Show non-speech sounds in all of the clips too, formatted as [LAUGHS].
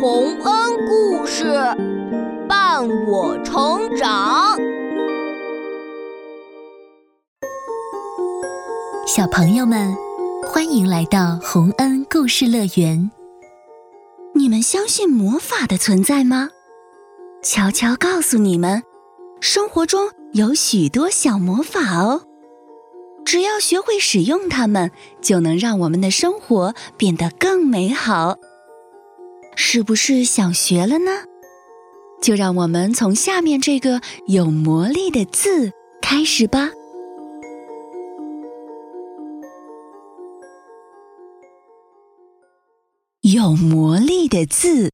洪恩故事伴我成长。小朋友们，欢迎来到洪恩故事乐园。你们相信魔法的存在吗？悄悄告诉你们，生活中有许多小魔法哦。只要学会使用它们，就能让我们的生活变得更美好。是不是想学了呢？就让我们从下面这个有魔力的字开始吧。有魔力的字。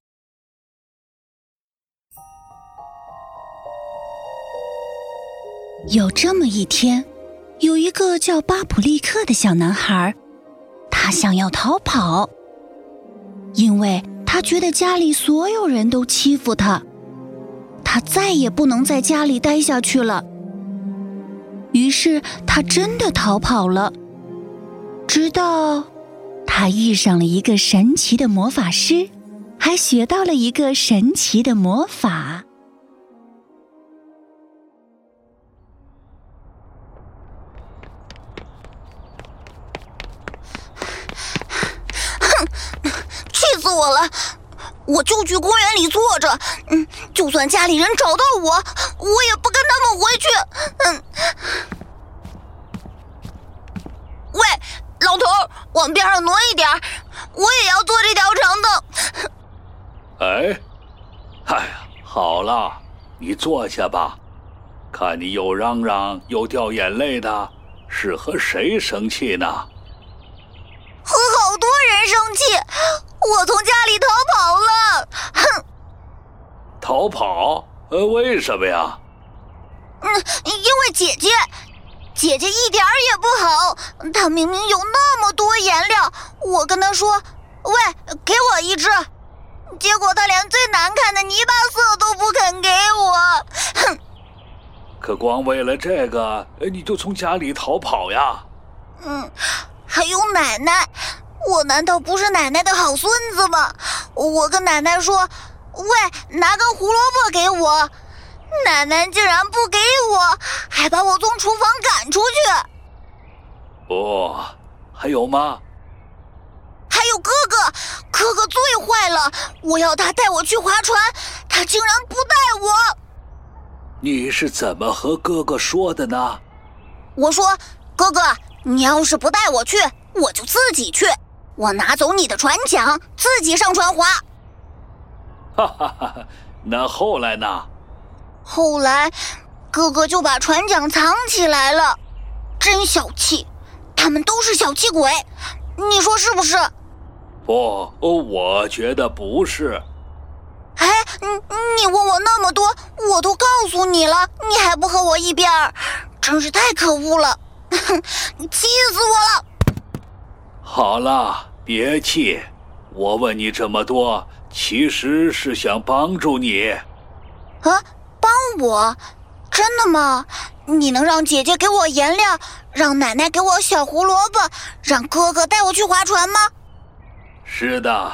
有这么一天，有一个叫巴普利克的小男孩，他想要逃跑，因为他觉得家里所有人都欺负他，他再也不能在家里待下去了。于是他真的逃跑了，直到。他遇上了一个神奇的魔法师，还学到了一个神奇的魔法。我了！我就去公园里坐着，嗯，就算家里人找到我，我也不跟他们回去。嗯，喂。老头，往边上挪一点我也要坐这条长凳。哎，哎呀，好了，你坐下吧。看你又嚷嚷又掉眼泪的，是和谁生气呢？和好多人生气。我从家里逃跑了。哼！逃跑？呃，为什么呀？嗯，因为姐姐。姐姐一点儿也不好，她明明有那么多颜料，我跟她说：“喂，给我一支。”结果她连最难看的泥巴色都不肯给我。哼！可光为了这个，你就从家里逃跑呀？嗯，还有奶奶，我难道不是奶奶的好孙子吗？我跟奶奶说：“喂，拿根胡萝卜给我。”奶奶竟然不给我，还把我从厨房赶出去。哦，还有吗？还有哥哥，哥哥最坏了。我要他带我去划船，他竟然不带我。你是怎么和哥哥说的呢？我说：“哥哥，你要是不带我去，我就自己去。我拿走你的船桨，自己上船划。”哈哈哈！那后来呢？后来，哥哥就把船桨藏起来了，真小气！他们都是小气鬼，你说是不是？不，我觉得不是。哎，你你问我那么多，我都告诉你了，你还不和我一边儿，真是太可恶了！哼 [LAUGHS] 气死我了！好了，别气，我问你这么多，其实是想帮助你。啊？帮我？真的吗？你能让姐姐给我颜料，让奶奶给我小胡萝卜，让哥哥带我去划船吗？是的，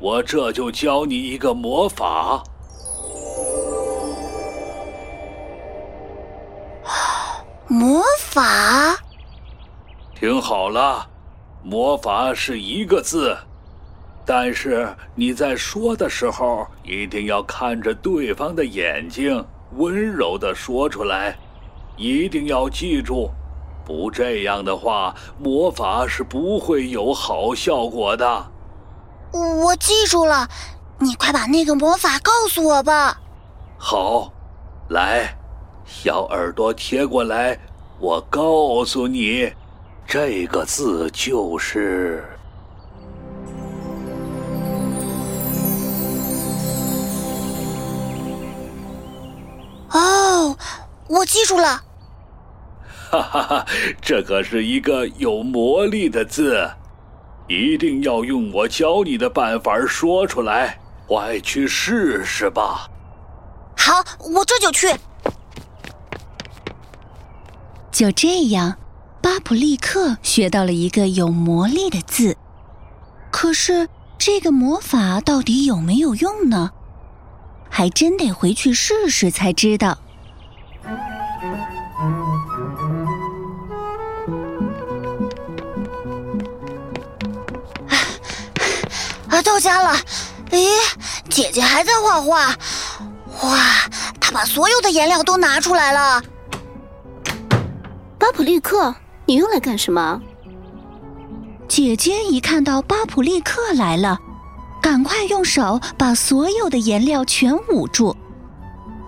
我这就教你一个魔法。魔法？听好了，魔法是一个字，但是你在说的时候一定要看着对方的眼睛。温柔的说出来，一定要记住，不这样的话，魔法是不会有好效果的。我记住了，你快把那个魔法告诉我吧。好，来，小耳朵贴过来，我告诉你，这个字就是。哦我记住了，哈哈哈！这可是一个有魔力的字，一定要用我教你的办法说出来，快去试试吧。好，我这就去。就这样，巴普利克学到了一个有魔力的字。可是这个魔法到底有没有用呢？还真得回去试试才知道。啊，到家了！咦，姐姐还在画画。哇，她把所有的颜料都拿出来了。巴普利克，你又来干什么？姐姐一看到巴普利克来了，赶快用手把所有的颜料全捂住，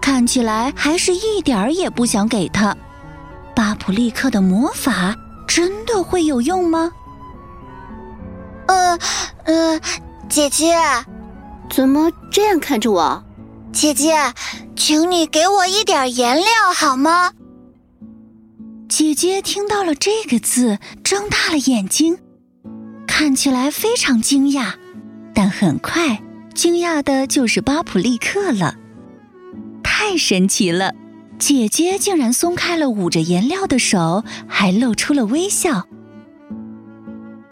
看起来还是一点儿也不想给他。巴普利克的魔法真的会有用吗？呃，呃，姐姐，怎么这样看着我？姐姐，请你给我一点颜料好吗？姐姐听到了这个字，睁大了眼睛，看起来非常惊讶，但很快惊讶的就是巴普利克了。太神奇了！姐姐竟然松开了捂着颜料的手，还露出了微笑。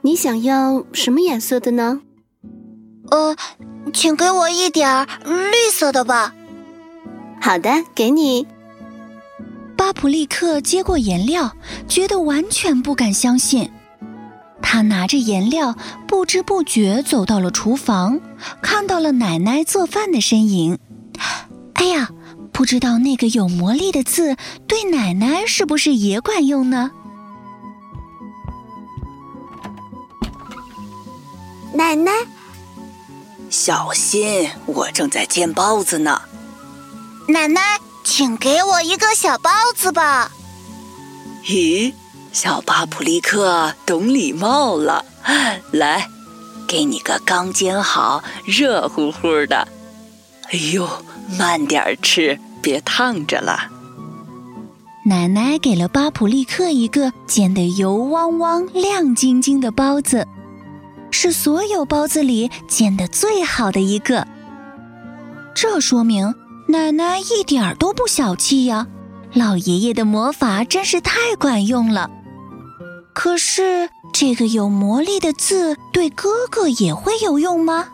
你想要什么颜色的呢？呃，请给我一点绿色的吧。好的，给你。巴普利克接过颜料，觉得完全不敢相信。他拿着颜料，不知不觉走到了厨房，看到了奶奶做饭的身影。哎呀！不知道那个有魔力的字对奶奶是不是也管用呢？奶奶，小心，我正在煎包子呢。奶奶，请给我一个小包子吧。咦，小巴普利克懂礼貌了，[GASPS] 来，给你个刚煎好、热乎乎的。哎呦，慢点吃。别烫着了。奶奶给了巴普利克一个煎得油汪汪、亮晶晶的包子，是所有包子里煎得最好的一个。这说明奶奶一点儿都不小气呀！老爷爷的魔法真是太管用了。可是这个有魔力的字对哥哥也会有用吗？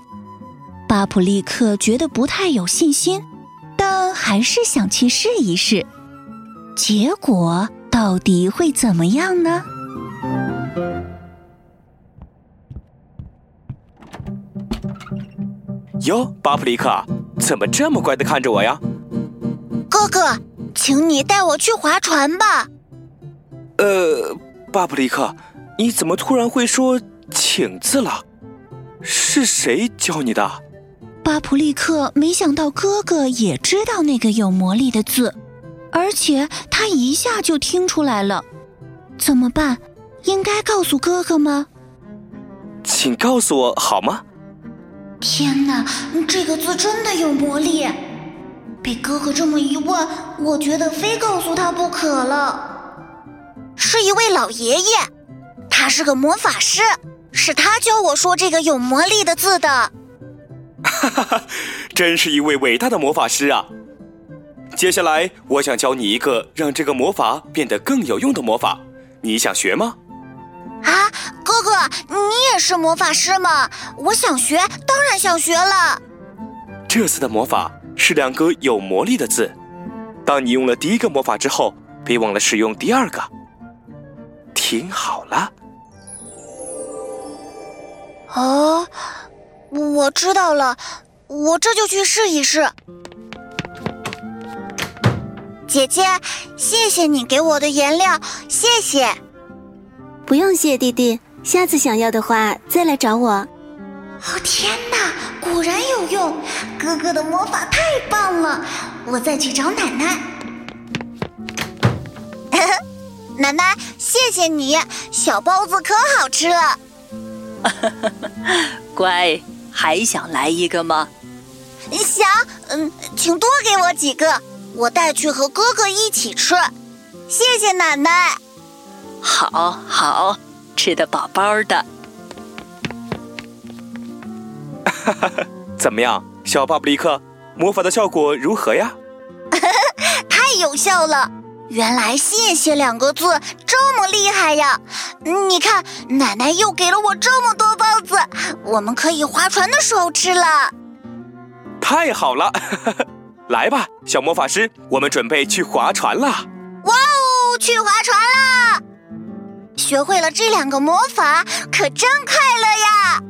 巴普利克觉得不太有信心。但还是想去试一试，结果到底会怎么样呢？哟，巴普利克，怎么这么乖的看着我呀？哥哥，请你带我去划船吧。呃，巴布利克，你怎么突然会说“请”字了？是谁教你的？巴普利克没想到哥哥也知道那个有魔力的字，而且他一下就听出来了。怎么办？应该告诉哥哥吗？请告诉我好吗？天哪，这个字真的有魔力！被哥哥这么一问，我觉得非告诉他不可了。是一位老爷爷，他是个魔法师，是他教我说这个有魔力的字的。哈哈哈，真是一位伟大的魔法师啊！接下来，我想教你一个让这个魔法变得更有用的魔法，你想学吗？啊，哥哥，你也是魔法师吗？我想学，当然想学了。这次的魔法是两个有魔力的字，当你用了第一个魔法之后，别忘了使用第二个。听好了。哦。我知道了，我这就去试一试。姐姐，谢谢你给我的颜料，谢谢。不用谢，弟弟，下次想要的话再来找我。哦天哪，果然有用！哥哥的魔法太棒了，我再去找奶奶。[LAUGHS] 奶奶，谢谢你，小包子可好吃了。[LAUGHS] 乖。还想来一个吗？想，嗯，请多给我几个，我带去和哥哥一起吃。谢谢奶奶。好，好，吃的饱饱的。哈哈，怎么样，小巴布利克，魔法的效果如何呀？[LAUGHS] 太有效了，原来“谢谢”两个字这么厉害呀！你看，奶奶又给了我这么多包子，我们可以划船的时候吃了。太好了，[LAUGHS] 来吧，小魔法师，我们准备去划船了。哇哦，去划船啦！学会了这两个魔法，可真快乐呀！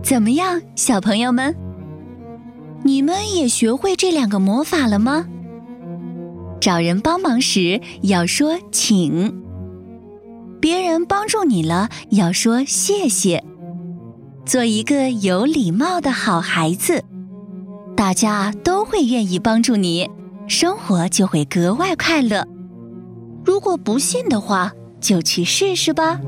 [LAUGHS] 怎么样，小朋友们？你们也学会这两个魔法了吗？找人帮忙时要说“请”，别人帮助你了要说“谢谢”，做一个有礼貌的好孩子，大家都会愿意帮助你，生活就会格外快乐。如果不信的话，就去试试吧。